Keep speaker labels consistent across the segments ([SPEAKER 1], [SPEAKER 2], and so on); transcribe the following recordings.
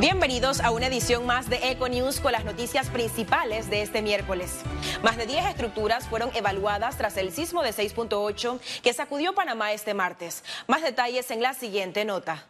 [SPEAKER 1] Bienvenidos a una edición más de Eco News con las noticias principales de este miércoles. Más de 10 estructuras fueron evaluadas tras el sismo de 6.8 que sacudió Panamá este martes. Más detalles en la siguiente nota.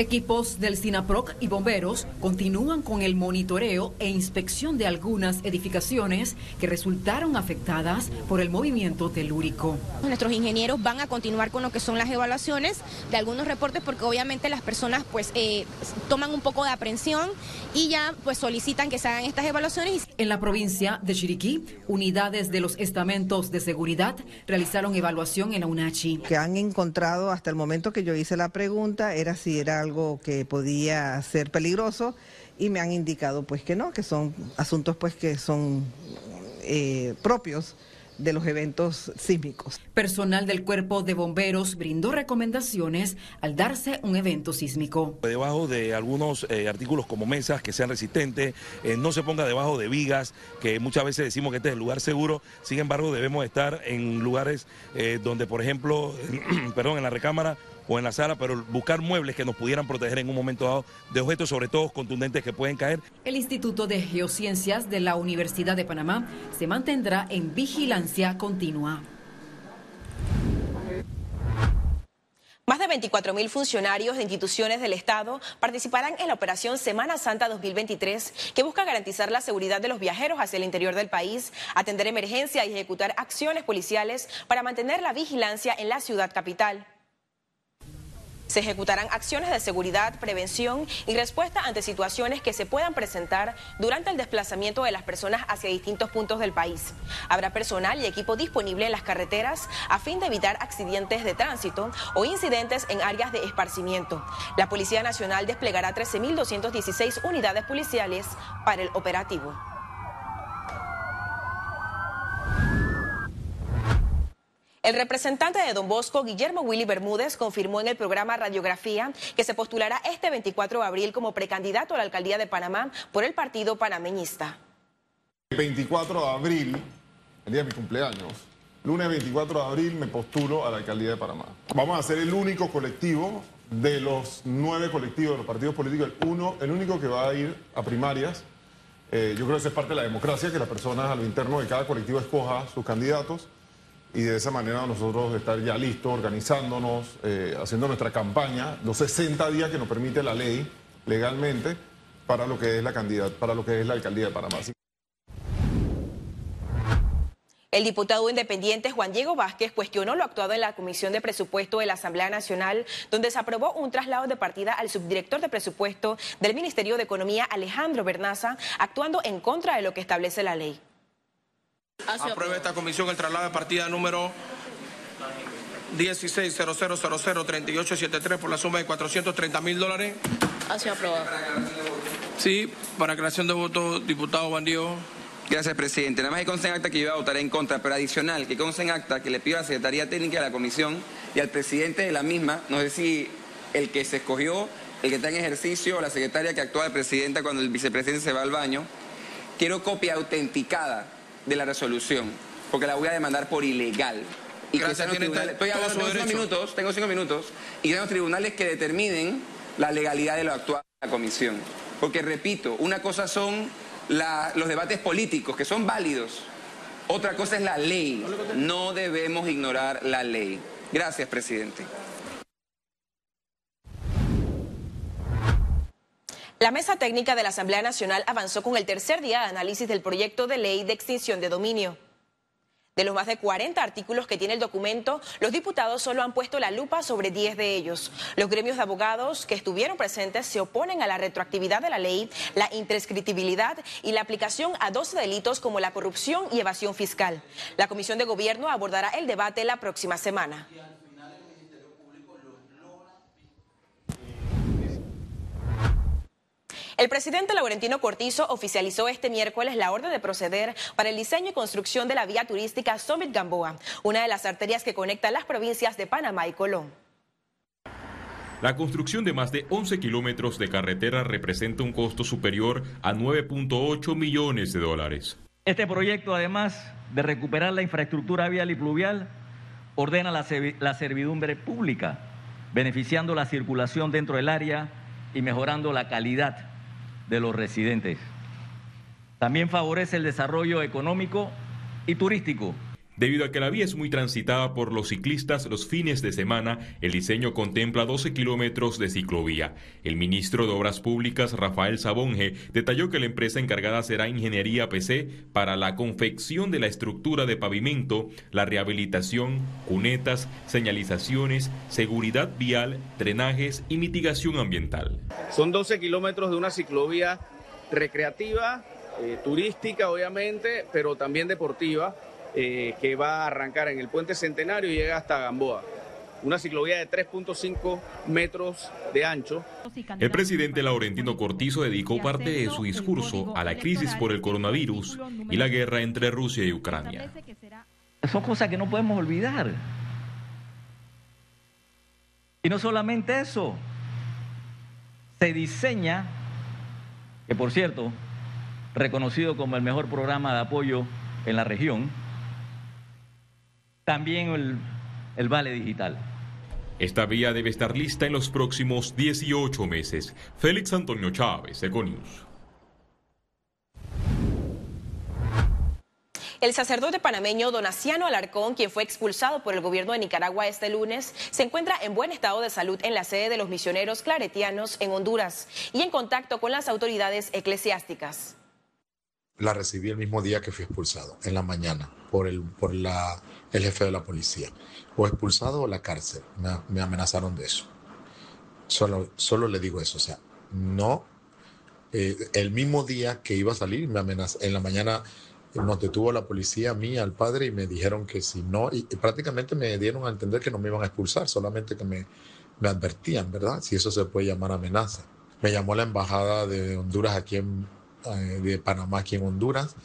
[SPEAKER 2] Equipos del SINAPROC y bomberos continúan con el monitoreo e inspección de algunas edificaciones que resultaron afectadas por el movimiento telúrico.
[SPEAKER 3] Nuestros ingenieros van a continuar con lo que son las evaluaciones de algunos reportes porque obviamente las personas pues eh, toman un poco de aprensión y ya pues solicitan que se hagan estas evaluaciones.
[SPEAKER 2] En la provincia de Chiriquí, unidades de los estamentos de seguridad realizaron evaluación en la UNACHI.
[SPEAKER 4] Que han encontrado hasta el momento que yo hice la pregunta era si era algo que podía ser peligroso y me han indicado pues que no, que son asuntos pues que son eh, propios de los eventos sísmicos.
[SPEAKER 2] Personal del cuerpo de bomberos brindó recomendaciones al darse un evento sísmico.
[SPEAKER 5] Debajo de algunos eh, artículos como mesas que sean resistentes, eh, no se ponga debajo de vigas, que muchas veces decimos que este es el lugar seguro, sin embargo debemos estar en lugares eh, donde, por ejemplo, perdón, en la recámara o en la sala, pero buscar muebles que nos pudieran proteger en un momento dado de objetos, sobre todo contundentes que pueden caer.
[SPEAKER 2] El Instituto de Geociencias de la Universidad de Panamá se mantendrá en vigilancia continua.
[SPEAKER 1] Más de 24 mil funcionarios de instituciones del Estado participarán en la operación Semana Santa 2023, que busca garantizar la seguridad de los viajeros hacia el interior del país, atender emergencias y ejecutar acciones policiales para mantener la vigilancia en la ciudad capital. Se ejecutarán acciones de seguridad, prevención y respuesta ante situaciones que se puedan presentar durante el desplazamiento de las personas hacia distintos puntos del país. Habrá personal y equipo disponible en las carreteras a fin de evitar accidentes de tránsito o incidentes en áreas de esparcimiento. La Policía Nacional desplegará 13.216 unidades policiales para el operativo. El representante de Don Bosco, Guillermo Willy Bermúdez, confirmó en el programa Radiografía que se postulará este 24 de abril como precandidato a la alcaldía de Panamá por el partido panameñista.
[SPEAKER 6] El 24 de abril, el día de mi cumpleaños, lunes 24 de abril me postulo a la alcaldía de Panamá. Vamos a ser el único colectivo de los nueve colectivos de los partidos políticos, el, uno, el único que va a ir a primarias. Eh, yo creo que es parte de la democracia, que las personas a lo interno de cada colectivo escoja sus candidatos y de esa manera nosotros estar ya listos, organizándonos, eh, haciendo nuestra campaña, los 60 días que nos permite la ley legalmente para lo que es la para lo que es la alcaldía de Panamá.
[SPEAKER 1] El diputado independiente Juan Diego Vázquez cuestionó lo actuado en la Comisión de Presupuesto de la Asamblea Nacional, donde se aprobó un traslado de partida al subdirector de presupuesto del Ministerio de Economía, Alejandro Bernaza, actuando en contra de lo que establece la ley.
[SPEAKER 7] Aprueba esta comisión el traslado de partida número 1600003873 por la suma de 430 mil dólares.
[SPEAKER 8] Ha sido aprobado.
[SPEAKER 7] Sí, para creación de voto, diputado Bandío.
[SPEAKER 9] Gracias, presidente. Nada más que consta en acta que yo iba a votar en contra, pero adicional, que consta en acta que le pido a la Secretaría Técnica de la Comisión y al presidente de la misma, no sé si el que se escogió, el que está en ejercicio, o la secretaria que actúa de presidenta cuando el vicepresidente se va al baño, quiero copia autenticada de la resolución, porque la voy a demandar por ilegal. Y que
[SPEAKER 7] Gracias,
[SPEAKER 9] sean los
[SPEAKER 7] tiene
[SPEAKER 9] tribunales- estoy hablando, tengo cinco minutos, tengo cinco minutos, y sean los tribunales que determinen la legalidad de lo actual de la comisión. Porque repito, una cosa son la- los debates políticos, que son válidos. Otra cosa es la ley. No debemos ignorar la ley. Gracias, presidente.
[SPEAKER 1] La mesa técnica de la Asamblea Nacional avanzó con el tercer día de análisis del proyecto de ley de extinción de dominio. De los más de 40 artículos que tiene el documento, los diputados solo han puesto la lupa sobre 10 de ellos. Los gremios de abogados que estuvieron presentes se oponen a la retroactividad de la ley, la imprescriptibilidad y la aplicación a 12 delitos como la corrupción y evasión fiscal. La Comisión de Gobierno abordará el debate la próxima semana. El presidente Laurentino Cortizo oficializó este miércoles la orden de proceder para el diseño y construcción de la vía turística Summit Gamboa, una de las arterias que conecta las provincias de Panamá y Colón.
[SPEAKER 10] La construcción de más de 11 kilómetros de carretera representa un costo superior a 9.8 millones de dólares.
[SPEAKER 11] Este proyecto, además de recuperar la infraestructura vial y pluvial, ordena la, la servidumbre pública, beneficiando la circulación dentro del área y mejorando la calidad de los residentes. También favorece el desarrollo económico y turístico
[SPEAKER 10] Debido a que la vía es muy transitada por los ciclistas los fines de semana, el diseño contempla 12 kilómetros de ciclovía. El ministro de Obras Públicas, Rafael Sabonge, detalló que la empresa encargada será Ingeniería PC para la confección de la estructura de pavimento, la rehabilitación, cunetas, señalizaciones, seguridad vial, drenajes y mitigación ambiental.
[SPEAKER 8] Son 12 kilómetros de una ciclovía recreativa, eh, turística obviamente, pero también deportiva eh, que va a arrancar en el puente Centenario y llega hasta Gamboa. Una ciclovía de 3.5 metros de ancho.
[SPEAKER 10] El presidente Laurentino Cortizo dedicó parte de su discurso a la crisis por el coronavirus y la guerra entre Rusia y Ucrania.
[SPEAKER 11] Son cosas que no podemos olvidar. Y no solamente eso, se diseña, que por cierto, reconocido como el mejor programa de apoyo en la región, también el, el vale digital.
[SPEAKER 10] Esta vía debe estar lista en los próximos 18 meses. Félix Antonio Chávez, Econius.
[SPEAKER 1] El sacerdote panameño Donaciano Alarcón, quien fue expulsado por el gobierno de Nicaragua este lunes, se encuentra en buen estado de salud en la sede de los misioneros claretianos en Honduras y en contacto con las autoridades eclesiásticas.
[SPEAKER 12] La recibí el mismo día que fui expulsado, en la mañana, por el, por la el jefe de la policía. O expulsado o la cárcel. Me, amenazaron de eso. Solo, solo le digo eso. O sea, no. Eh, el mismo día que iba a salir, me amenazó. En la mañana nos detuvo la policía a mí, al padre, y me dijeron que si no. Y, prácticamente me dieron a entender que no me iban a expulsar, solamente que me, me advertían, ¿verdad? Si eso se puede llamar amenaza. Me llamó la embajada de Honduras aquí en. Eh, de Panamá aquí en Honduras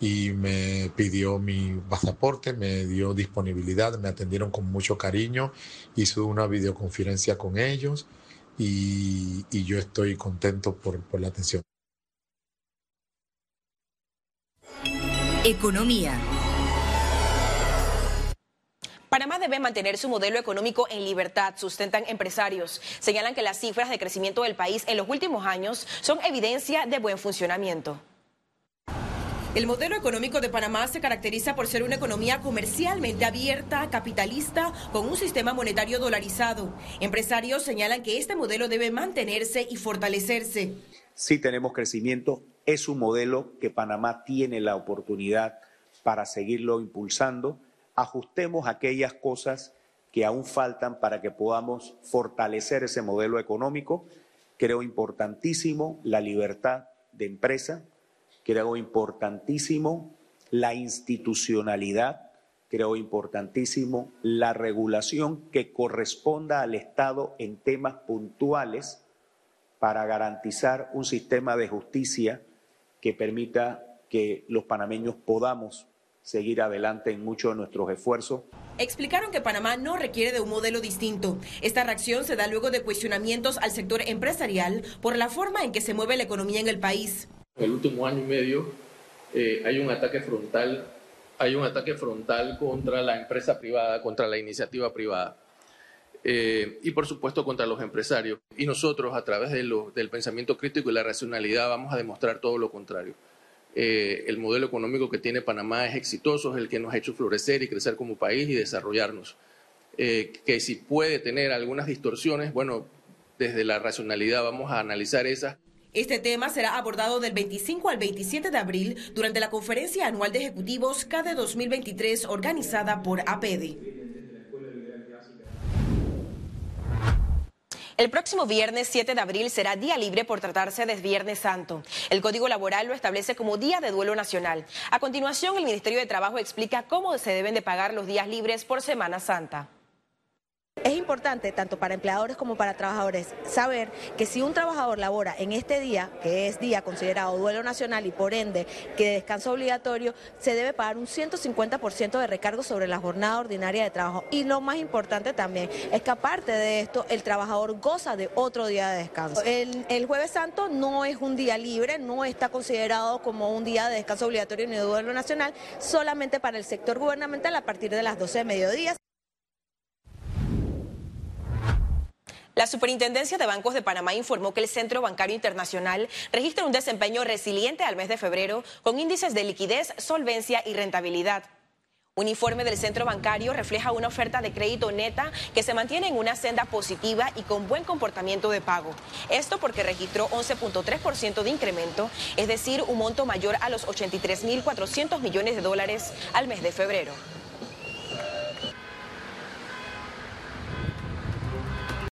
[SPEAKER 12] y me pidió mi pasaporte, me dio disponibilidad, me atendieron con mucho cariño, hice una videoconferencia con ellos y, yo estoy contento por, por la atención.
[SPEAKER 1] Economía. Panamá debe mantener su modelo económico en libertad, sustentan empresarios. Señalan que las cifras de crecimiento del país en los últimos años son evidencia de buen funcionamiento. El modelo económico de Panamá se caracteriza por ser una economía comercialmente abierta, capitalista, con un sistema monetario dolarizado. Empresarios señalan que este modelo debe mantenerse y fortalecerse.
[SPEAKER 13] Si tenemos crecimiento, es un modelo que Panamá tiene la oportunidad para seguirlo impulsando. Ajustemos aquellas cosas que aún faltan para que podamos fortalecer ese modelo económico. Creo importantísimo la libertad de empresa, creo importantísimo la institucionalidad, creo importantísimo la regulación que corresponda al Estado en temas puntuales para garantizar un sistema de justicia que permita que los panameños podamos seguir adelante en muchos de nuestros esfuerzos.
[SPEAKER 1] Explicaron que Panamá no requiere de un modelo distinto. Esta reacción se da luego de cuestionamientos al sector empresarial por la forma en que se mueve la economía en el país.
[SPEAKER 14] En el último año y medio eh, hay un ataque frontal, hay un ataque frontal contra la empresa privada, contra la iniciativa privada. Eh, y por supuesto contra los empresarios. Y nosotros, a través de lo, del pensamiento crítico y la racionalidad, vamos a demostrar todo lo contrario. Eh, el modelo económico que tiene Panamá es exitoso, es el que nos ha hecho florecer y crecer como país y desarrollarnos. que si puede tener algunas distorsiones, bueno, desde la racionalidad vamos a analizar esas.
[SPEAKER 1] Este tema será abordado del 25 al 27 de abril durante la Conferencia Anual de Ejecutivos CADE 2023 organizada por APEDE. El próximo viernes 7 de abril será día libre por tratarse de Viernes Santo. El Código Laboral lo establece como Día de Duelo Nacional. A continuación, el Ministerio de Trabajo explica cómo se deben de pagar los días libres por Semana Santa.
[SPEAKER 15] Es importante, tanto para empleadores como para trabajadores, saber que si un trabajador labora en este día, que es día considerado duelo nacional y por ende que descanso obligatorio, se debe pagar un 150% de recargo sobre la jornada ordinaria de trabajo. Y lo más importante también es que aparte de esto, el trabajador goza de otro día de descanso. El, el jueves santo no es un día libre, no está considerado como un día de descanso obligatorio ni de duelo nacional, solamente para el sector gubernamental a partir de las 12 de mediodía.
[SPEAKER 1] La Superintendencia de Bancos de Panamá informó que el Centro Bancario Internacional registra un desempeño resiliente al mes de febrero con índices de liquidez, solvencia y rentabilidad. Un informe del centro bancario refleja una oferta de crédito neta que se mantiene en una senda positiva y con buen comportamiento de pago. Esto porque registró 11.3% de incremento, es decir, un monto mayor a los 83.400 millones de dólares al mes de febrero.